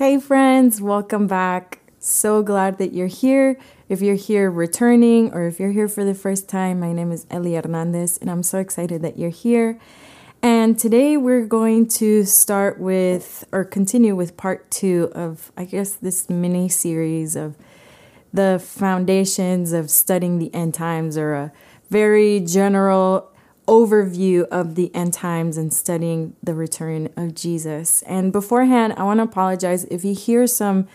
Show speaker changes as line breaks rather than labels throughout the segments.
Hey, friends, welcome back. So glad that you're here. If you're here returning or if you're here for the first time, my name is Ellie Hernandez, and I'm so excited that you're here. And today we're going to start with or continue with part two of, I guess, this mini series of the foundations of studying the end times or a very general overview of the end times and studying the return of Jesus. And beforehand, I want to apologize if you hear some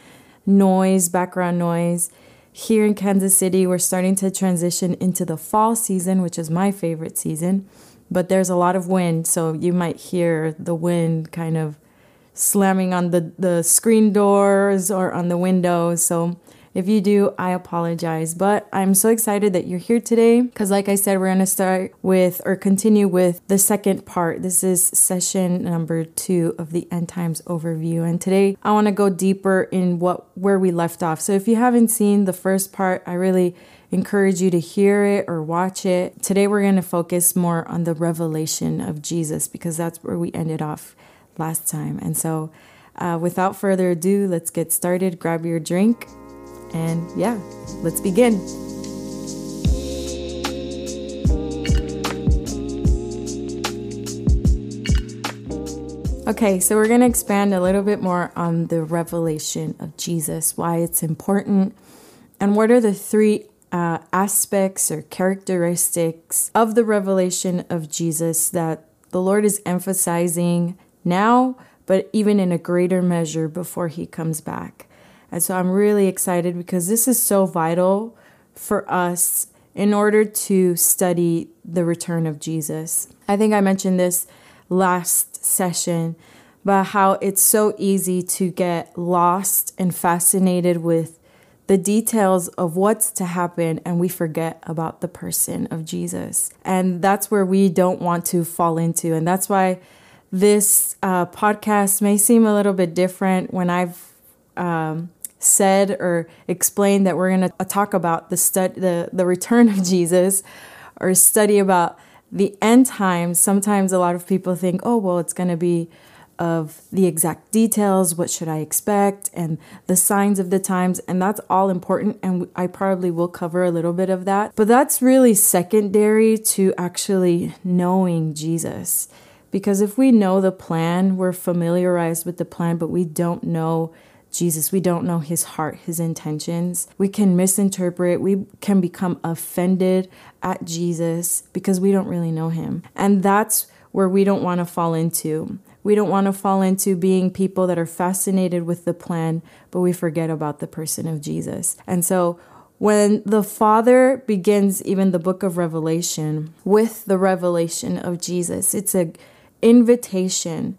noise, background noise. Here in Kansas City, we're starting to transition into the fall season, which is my favorite season, but there's a lot of wind, so you might hear the wind kind of slamming on the, the screen doors or on the windows. So if you do, I apologize. But I'm so excited that you're here today because, like I said, we're going to start with or continue with the second part. This is session number two of the End Times overview. And today I want to go deeper in what where we left off. So if you haven't seen the first part, I really encourage you to hear it or watch it. Today we're going to focus more on the revelation of Jesus because that's where we ended off last time. And so, uh, without further ado, let's get started. Grab your drink and yeah, let's begin. Okay, so we're going to expand a little bit more on the revelation of Jesus, why it's important, and what are the three uh, aspects or characteristics of the revelation of Jesus that the Lord is emphasizing now, but even in a greater measure before he comes back. And so I'm really excited because this is so vital for us in order to study the return of Jesus. I think I mentioned this last session about how it's so easy to get lost and fascinated with the details of what's to happen and we forget about the person of Jesus. And that's where we don't want to fall into. And that's why this uh, podcast may seem a little bit different when I've um, said or explained that we're going to uh, talk about the, stud- the, the return of Jesus or study about the end times, sometimes a lot of people think, oh, well, it's going to be of the exact details, what should I expect, and the signs of the times. And that's all important. And I probably will cover a little bit of that. But that's really secondary to actually knowing Jesus. Because if we know the plan, we're familiarized with the plan, but we don't know Jesus. We don't know his heart, his intentions. We can misinterpret, we can become offended at Jesus because we don't really know him. And that's where we don't want to fall into. We don't want to fall into being people that are fascinated with the plan, but we forget about the person of Jesus. And so when the Father begins even the book of Revelation with the revelation of Jesus, it's an invitation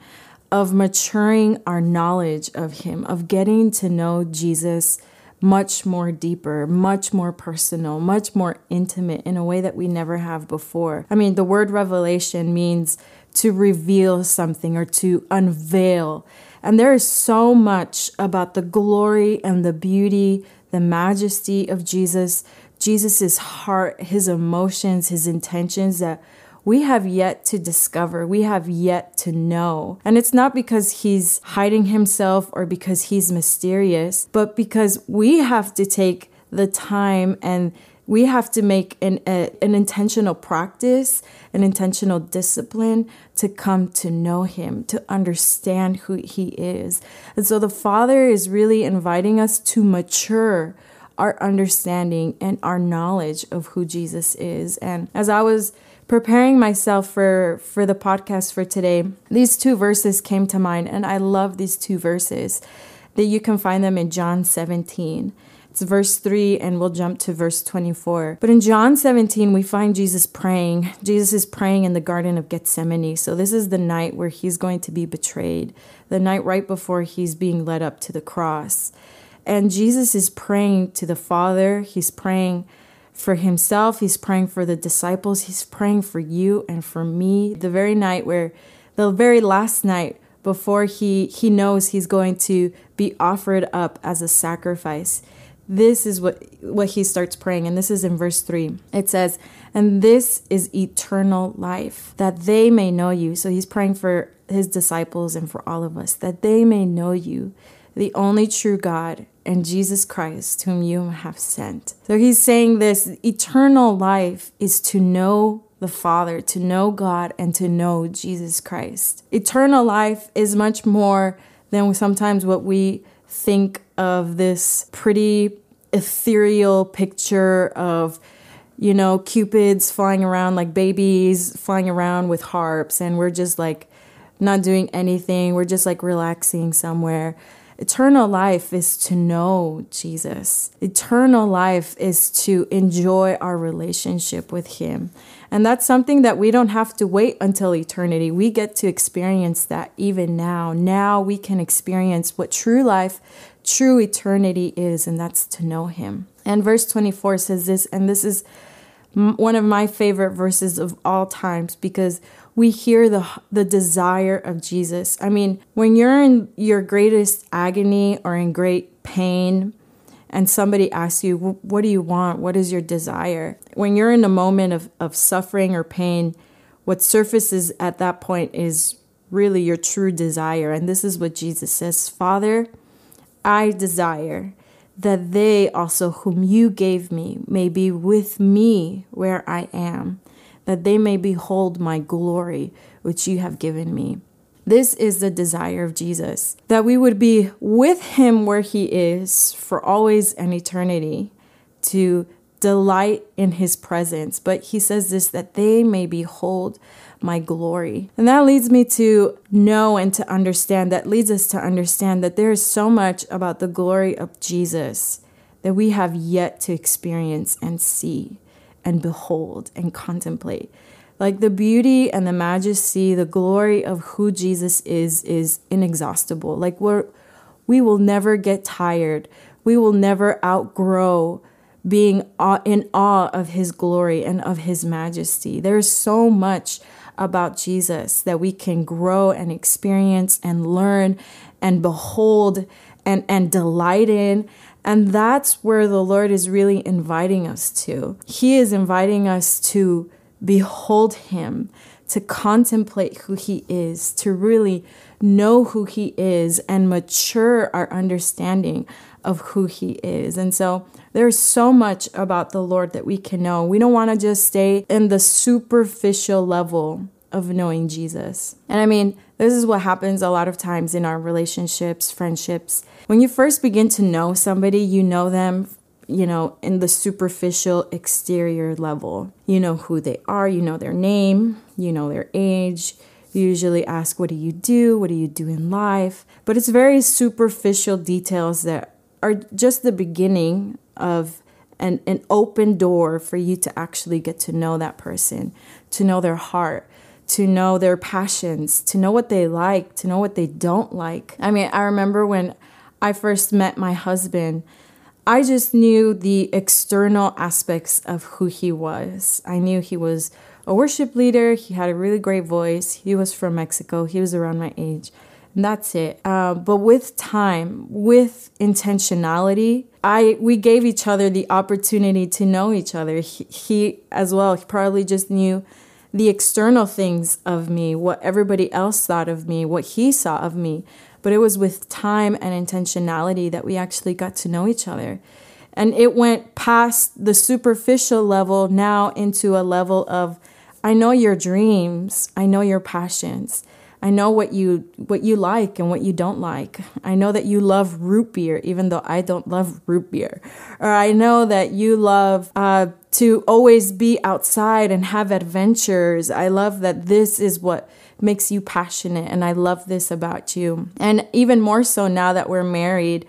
of maturing our knowledge of Him, of getting to know Jesus much more deeper, much more personal, much more intimate in a way that we never have before. I mean, the word revelation means to reveal something or to unveil. And there is so much about the glory and the beauty, the majesty of Jesus, Jesus' heart, his emotions, his intentions that we have yet to discover, we have yet to know. And it's not because he's hiding himself or because he's mysterious, but because we have to take the time and we have to make an, a, an intentional practice, an intentional discipline to come to know Him, to understand who He is. And so the Father is really inviting us to mature our understanding and our knowledge of who Jesus is. And as I was preparing myself for for the podcast for today, these two verses came to mind and I love these two verses. That you can find them in John 17. It's verse 3 and we'll jump to verse 24. But in John 17 we find Jesus praying. Jesus is praying in the garden of Gethsemane. So this is the night where he's going to be betrayed. The night right before he's being led up to the cross. And Jesus is praying to the Father. He's praying for himself, he's praying for the disciples, he's praying for you and for me. The very night where, the very last night before he, he knows he's going to be offered up as a sacrifice. This is what, what he starts praying, and this is in verse 3. It says, And this is eternal life, that they may know you. So he's praying for his disciples and for all of us, that they may know you, the only true God, and Jesus Christ, whom you have sent. So he's saying this eternal life is to know the Father, to know God, and to know Jesus Christ. Eternal life is much more than sometimes what we think of this pretty ethereal picture of you know cupids flying around like babies flying around with harps and we're just like not doing anything we're just like relaxing somewhere Eternal life is to know Jesus. Eternal life is to enjoy our relationship with Him. And that's something that we don't have to wait until eternity. We get to experience that even now. Now we can experience what true life, true eternity is, and that's to know Him. And verse 24 says this, and this is one of my favorite verses of all times because we hear the the desire of Jesus. I mean, when you're in your greatest agony or in great pain and somebody asks you, "What do you want? What is your desire?" When you're in a moment of of suffering or pain, what surfaces at that point is really your true desire. And this is what Jesus says, "Father, I desire that they also whom you gave me may be with me where I am." That they may behold my glory, which you have given me. This is the desire of Jesus, that we would be with him where he is for always and eternity, to delight in his presence. But he says this that they may behold my glory. And that leads me to know and to understand, that leads us to understand that there is so much about the glory of Jesus that we have yet to experience and see and behold and contemplate. Like the beauty and the majesty, the glory of who Jesus is is inexhaustible. Like we're we will never get tired. We will never outgrow being in awe of his glory and of his majesty. There's so much about Jesus that we can grow and experience and learn and behold and, and delight in and that's where the Lord is really inviting us to. He is inviting us to behold Him, to contemplate who He is, to really know who He is and mature our understanding of who He is. And so there's so much about the Lord that we can know. We don't want to just stay in the superficial level of knowing Jesus. And I mean, this is what happens a lot of times in our relationships, friendships. When you first begin to know somebody, you know them, you know, in the superficial exterior level. You know who they are, you know their name, you know their age. You usually ask, What do you do? What do you do in life? But it's very superficial details that are just the beginning of an, an open door for you to actually get to know that person, to know their heart, to know their passions, to know what they like, to know what they don't like. I mean, I remember when I first met my husband, I just knew the external aspects of who he was. I knew he was a worship leader, he had a really great voice, he was from Mexico, he was around my age. And that's it. Uh, but with time, with intentionality, I we gave each other the opportunity to know each other. He, he as well. He probably just knew the external things of me, what everybody else thought of me, what he saw of me. But it was with time and intentionality that we actually got to know each other. And it went past the superficial level now into a level of I know your dreams, I know your passions. I know what you what you like and what you don't like. I know that you love root beer, even though I don't love root beer. Or I know that you love uh, to always be outside and have adventures. I love that this is what makes you passionate, and I love this about you. And even more so now that we're married,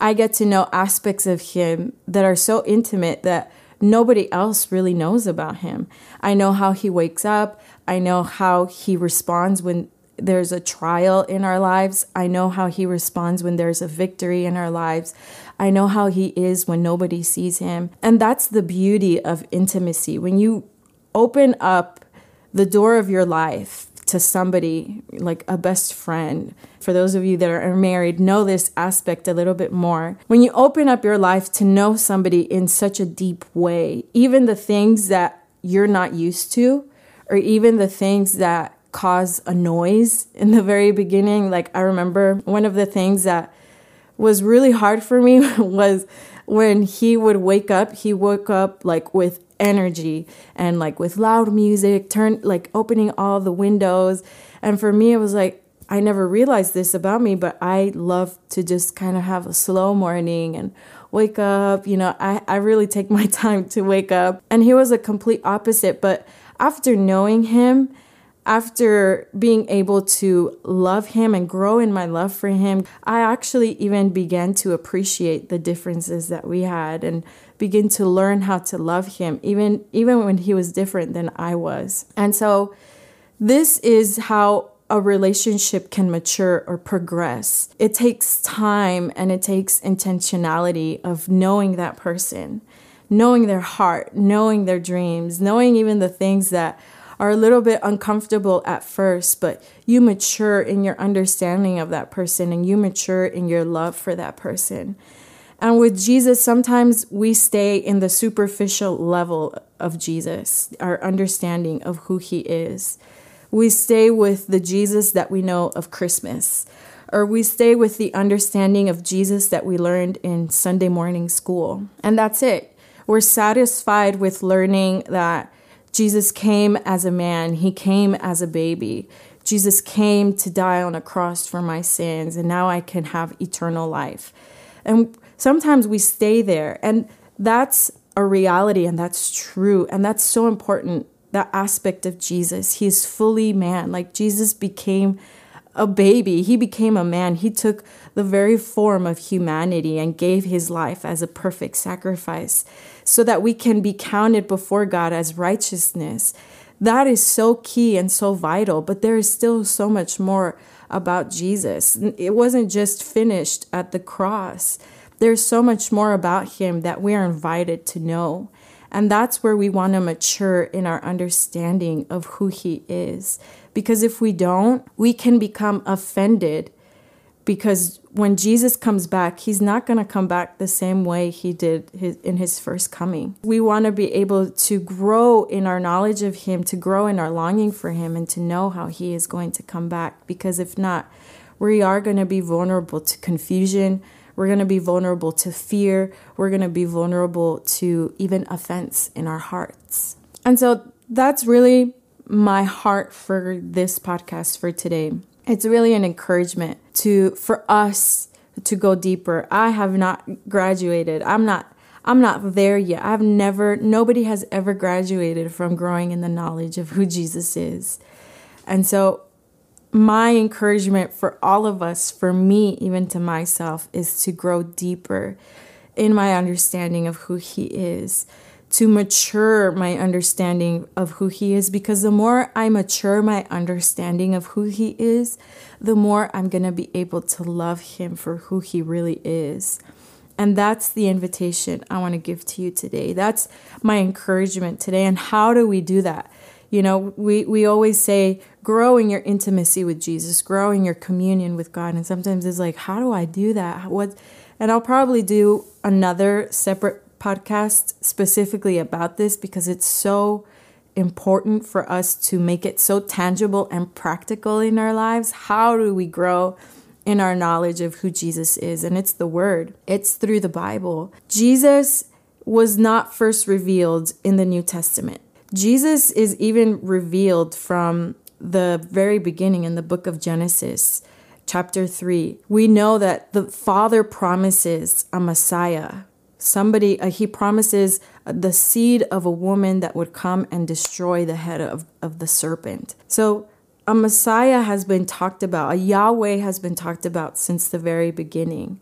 I get to know aspects of him that are so intimate that nobody else really knows about him. I know how he wakes up. I know how he responds when there's a trial in our lives. I know how he responds when there's a victory in our lives. I know how he is when nobody sees him. And that's the beauty of intimacy. When you open up the door of your life to somebody like a best friend, for those of you that are married, know this aspect a little bit more. When you open up your life to know somebody in such a deep way, even the things that you're not used to, or even the things that cause a noise in the very beginning. Like, I remember one of the things that was really hard for me was when he would wake up, he woke up like with energy and like with loud music, turn like opening all the windows. And for me, it was like, I never realized this about me, but I love to just kind of have a slow morning and wake up. You know, I, I really take my time to wake up. And he was a complete opposite. But after knowing him, after being able to love him and grow in my love for him, I actually even began to appreciate the differences that we had and begin to learn how to love him even even when he was different than I was. And so this is how a relationship can mature or progress. It takes time and it takes intentionality of knowing that person, knowing their heart, knowing their dreams, knowing even the things that are a little bit uncomfortable at first, but you mature in your understanding of that person and you mature in your love for that person. And with Jesus, sometimes we stay in the superficial level of Jesus, our understanding of who he is. We stay with the Jesus that we know of Christmas, or we stay with the understanding of Jesus that we learned in Sunday morning school. And that's it. We're satisfied with learning that Jesus came as a man, he came as a baby. Jesus came to die on a cross for my sins, and now I can have eternal life. And sometimes we stay there, and that's a reality, and that's true, and that's so important. That aspect of Jesus. He is fully man. Like Jesus became a baby, he became a man. He took the very form of humanity and gave his life as a perfect sacrifice so that we can be counted before God as righteousness. That is so key and so vital, but there is still so much more about Jesus. It wasn't just finished at the cross. There's so much more about him that we are invited to know. And that's where we want to mature in our understanding of who he is. Because if we don't, we can become offended because when Jesus comes back, he's not going to come back the same way he did his, in his first coming. We want to be able to grow in our knowledge of him, to grow in our longing for him, and to know how he is going to come back. Because if not, we are going to be vulnerable to confusion. We're going to be vulnerable to fear. We're going to be vulnerable to even offense in our hearts. And so that's really my heart for this podcast for today it's really an encouragement to for us to go deeper. I have not graduated. I'm not I'm not there yet. I've never nobody has ever graduated from growing in the knowledge of who Jesus is. And so my encouragement for all of us, for me, even to myself, is to grow deeper in my understanding of who He is to mature my understanding of who he is because the more I mature my understanding of who he is, the more I'm going to be able to love him for who he really is. And that's the invitation I want to give to you today. That's my encouragement today. And how do we do that? You know, we, we always say, growing your intimacy with Jesus, growing your communion with God. And sometimes it's like, how do I do that? What? And I'll probably do another separate podcast specifically about this because it's so important for us to make it so tangible and practical in our lives. How do we grow in our knowledge of who Jesus is? And it's the Word, it's through the Bible. Jesus was not first revealed in the New Testament. Jesus is even revealed from the very beginning in the book of Genesis, chapter 3. We know that the Father promises a Messiah somebody uh, he promises the seed of a woman that would come and destroy the head of, of the serpent. So a messiah has been talked about a yahweh has been talked about since the very beginning.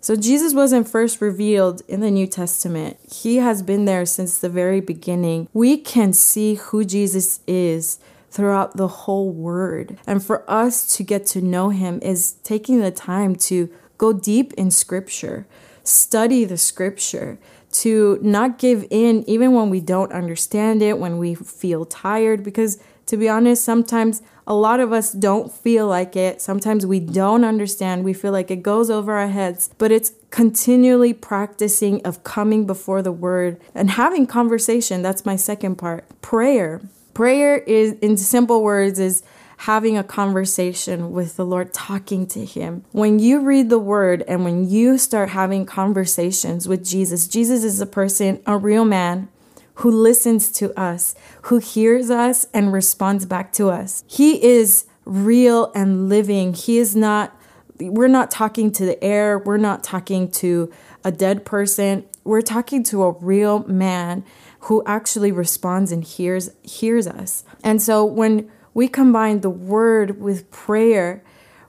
So jesus wasn't first revealed in the new testament. He has been there since the very beginning. We can see who jesus is throughout the whole word. And for us to get to know him is taking the time to go deep in scripture study the scripture, to not give in even when we don't understand it, when we feel tired. Because to be honest, sometimes a lot of us don't feel like it. Sometimes we don't understand. We feel like it goes over our heads, but it's continually practicing of coming before the word and having conversation. That's my second part. Prayer. Prayer is, in simple words, is having a conversation with the Lord, talking to Him. When you read the Word and when you start having conversations with Jesus, Jesus is a person, a real man who listens to us, who hears us and responds back to us. He is real and living. He is not, we're not talking to the air, we're not talking to a dead person. We're talking to a real man who actually responds and hears hears us. And so when we combine the word with prayer,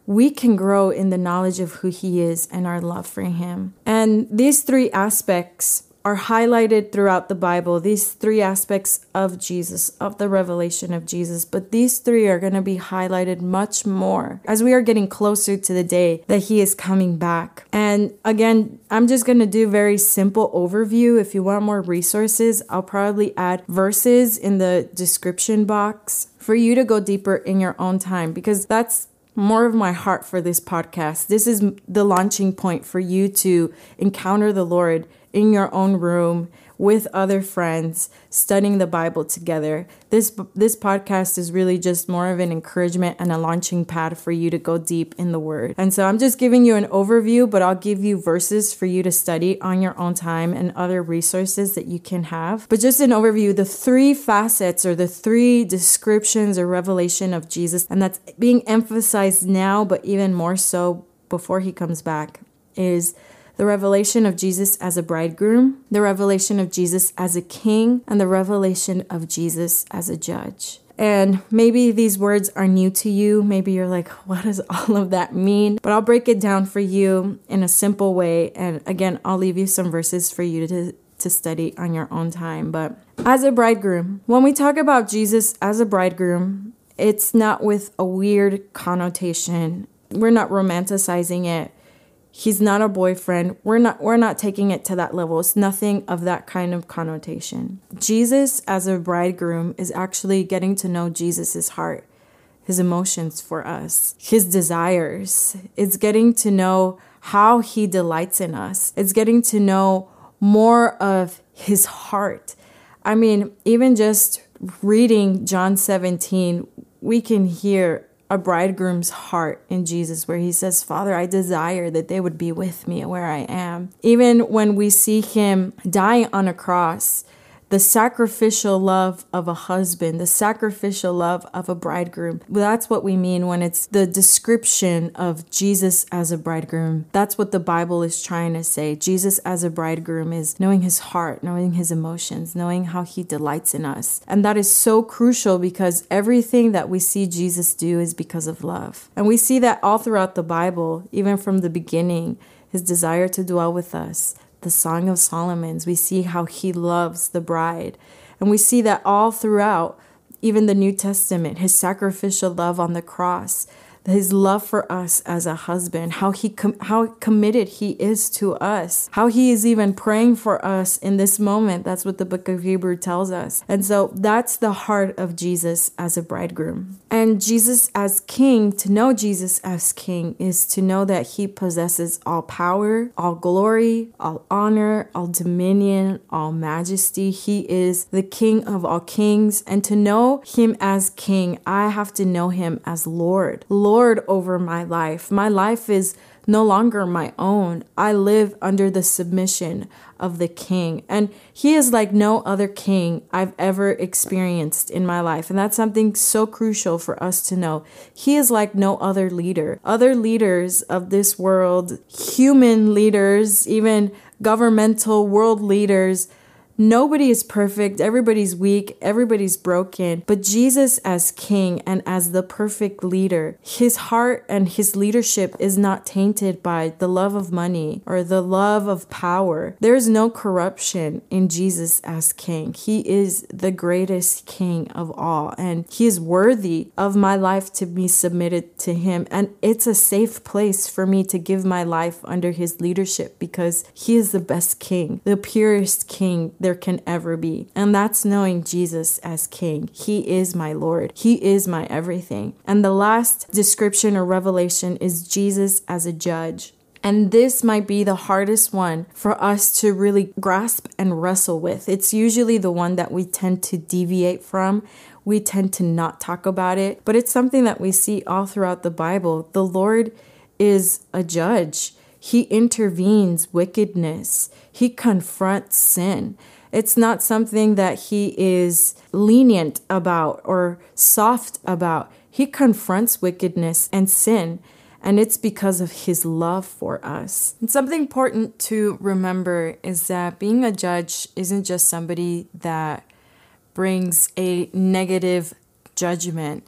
we can grow in the knowledge of who he is and our love for him. And these three aspects are highlighted throughout the Bible, these three aspects of Jesus, of the revelation of Jesus. But these three are going to be highlighted much more as we are getting closer to the day that He is coming back. And again, I'm just going to do very simple overview. If you want more resources, I'll probably add verses in the description box for you to go deeper in your own time because that's more of my heart for this podcast. This is the launching point for you to encounter the Lord in your own room with other friends studying the Bible together. This this podcast is really just more of an encouragement and a launching pad for you to go deep in the word. And so I'm just giving you an overview, but I'll give you verses for you to study on your own time and other resources that you can have. But just an overview, the three facets or the three descriptions or revelation of Jesus and that's being emphasized now but even more so before he comes back is the revelation of Jesus as a bridegroom, the revelation of Jesus as a king, and the revelation of Jesus as a judge. And maybe these words are new to you. Maybe you're like, what does all of that mean? But I'll break it down for you in a simple way. And again, I'll leave you some verses for you to, to study on your own time. But as a bridegroom, when we talk about Jesus as a bridegroom, it's not with a weird connotation. We're not romanticizing it he's not a boyfriend. We're not we're not taking it to that level. It's nothing of that kind of connotation. Jesus as a bridegroom is actually getting to know jesus's heart his emotions for us his desires. It's getting to know how he delights in us. It's getting to know more of his heart. I mean even just reading john 17 we can hear a bridegroom's heart in Jesus, where he says, Father, I desire that they would be with me where I am. Even when we see him dying on a cross, the sacrificial love of a husband, the sacrificial love of a bridegroom. That's what we mean when it's the description of Jesus as a bridegroom. That's what the Bible is trying to say. Jesus as a bridegroom is knowing his heart, knowing his emotions, knowing how he delights in us. And that is so crucial because everything that we see Jesus do is because of love. And we see that all throughout the Bible, even from the beginning his desire to dwell with us, the Song of Solomon's, we see how he loves the bride. And we see that all throughout, even the New Testament, his sacrificial love on the cross, his love for us as a husband, how he com- how committed he is to us, how he is even praying for us in this moment. That's what the book of Hebrew tells us. And so that's the heart of Jesus as a bridegroom. And Jesus as king, to know Jesus as king is to know that he possesses all power, all glory, all honor, all dominion, all majesty. He is the king of all kings. And to know him as king, I have to know him as Lord. Lord Lord over my life. My life is no longer my own. I live under the submission of the king. And he is like no other king I've ever experienced in my life. And that's something so crucial for us to know. He is like no other leader. Other leaders of this world, human leaders, even governmental world leaders, Nobody is perfect, everybody's weak, everybody's broken. But Jesus, as king and as the perfect leader, his heart and his leadership is not tainted by the love of money or the love of power. There is no corruption in Jesus as king. He is the greatest king of all, and he is worthy of my life to be submitted to him. And it's a safe place for me to give my life under his leadership because he is the best king, the purest king there can ever be. And that's knowing Jesus as King. He is my Lord, He is my everything. And the last description or revelation is Jesus as a judge. And this might be the hardest one for us to really grasp and wrestle with. It's usually the one that we tend to deviate from. We tend to not talk about it, but it's something that we see all throughout the Bible. The Lord is a judge. He intervenes wickedness. He confronts sin. It's not something that he is lenient about or soft about. He confronts wickedness and sin, and it's because of his love for us. And something important to remember is that being a judge isn't just somebody that brings a negative judgment.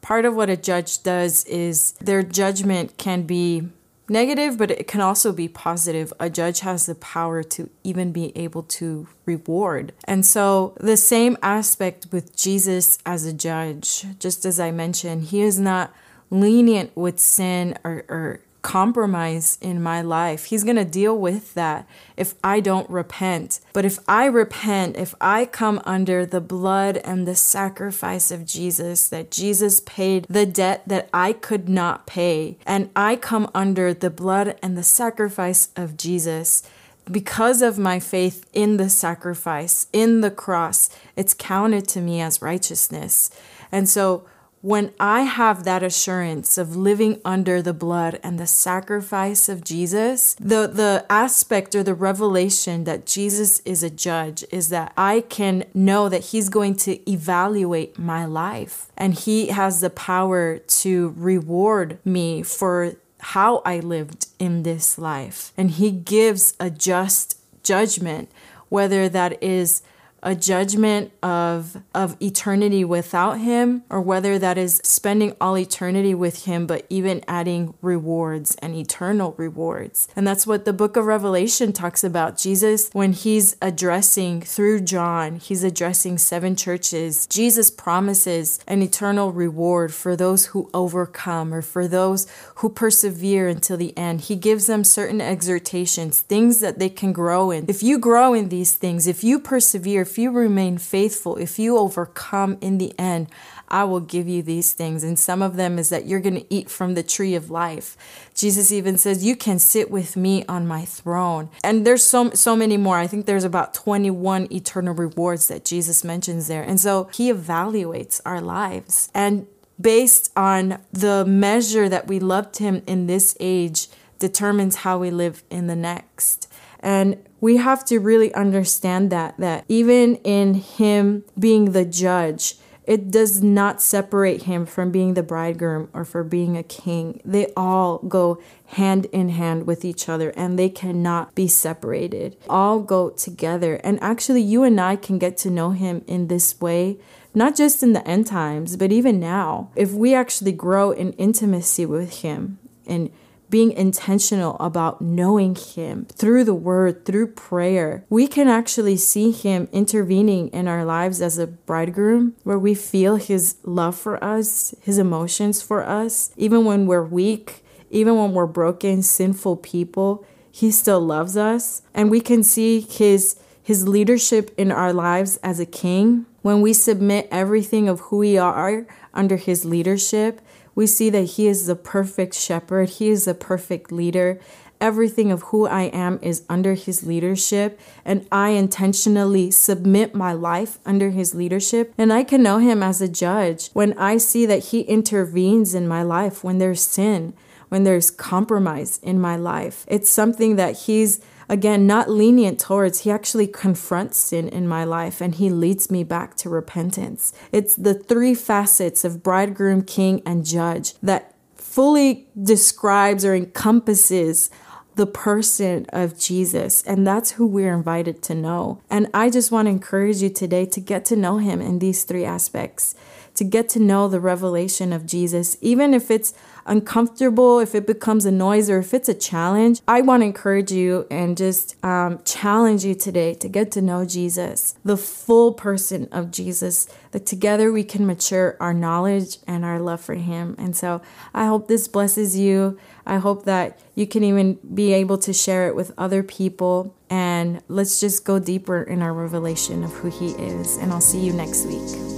Part of what a judge does is their judgment can be negative, but it can also be positive. A judge has the power to even be able to reward. And so, the same aspect with Jesus as a judge, just as I mentioned, he is not lenient with sin or, or compromise in my life. He's going to deal with that if I don't repent. But if I repent, if I come under the blood and the sacrifice of Jesus, that Jesus paid the debt that I could not pay, and I come under the blood and the sacrifice of Jesus, because of my faith in the sacrifice, in the cross, it's counted to me as righteousness. And so, when I have that assurance of living under the blood and the sacrifice of Jesus, the, the aspect or the revelation that Jesus is a judge is that I can know that He's going to evaluate my life and He has the power to reward me for how I lived in this life. And He gives a just judgment, whether that is a judgment of of eternity without him or whether that is spending all eternity with him but even adding rewards and eternal rewards. And that's what the book of revelation talks about. Jesus when he's addressing through john he's addressing seven churches. Jesus promises an eternal reward for those who overcome or for those who persevere until the end. He gives them certain exhortations things that they can grow in. If you grow in these things if you persevere if you remain faithful, if you overcome in the end, I will give you these things. And some of them is that you're going to eat from the tree of life. Jesus even says, You can sit with me on my throne. And there's so, so many more. I think there's about 21 eternal rewards that Jesus mentions there. And so he evaluates our lives. And based on the measure that we loved him in this age, determines how we live in the next. And we have to really understand that that even in him being the judge, it does not separate him from being the bridegroom or for being a king. They all go hand in hand with each other and they cannot be separated. All go together. And actually, you and I can get to know him in this way, not just in the end times, but even now. If we actually grow in intimacy with him and being intentional about knowing Him through the Word, through prayer, we can actually see Him intervening in our lives as a bridegroom, where we feel His love for us, His emotions for us, even when we're weak, even when we're broken, sinful people. He still loves us, and we can see His his leadership in our lives as a king, when we submit everything of who we are under his leadership, we see that He is the perfect shepherd, He is the perfect leader. Everything of who I am is under His leadership, and I intentionally submit my life under His leadership. And I can know Him as a judge when I see that He intervenes in my life when there's sin, when there's compromise in my life. It's something that He's again, not lenient towards. He actually confronts sin in my life and he leads me back to repentance. It's the three facets of bridegroom, king, and judge that fully describes or encompasses the person of Jesus. And that's who we're invited to know. And I just want to encourage you today to get to know him in these three aspects, to get to know the revelation of Jesus, even if it's uncomfortable, if it becomes a noise, or if it's a challenge, I want to encourage you and just um, challenge you today to get to know Jesus, the full person of Jesus, that together we can mature our knowledge and our love for Him. And so I hope this blesses you. I hope that you can even be able to share it with other people. And let's just go deeper in our revelation of who He is. And I'll see you next week.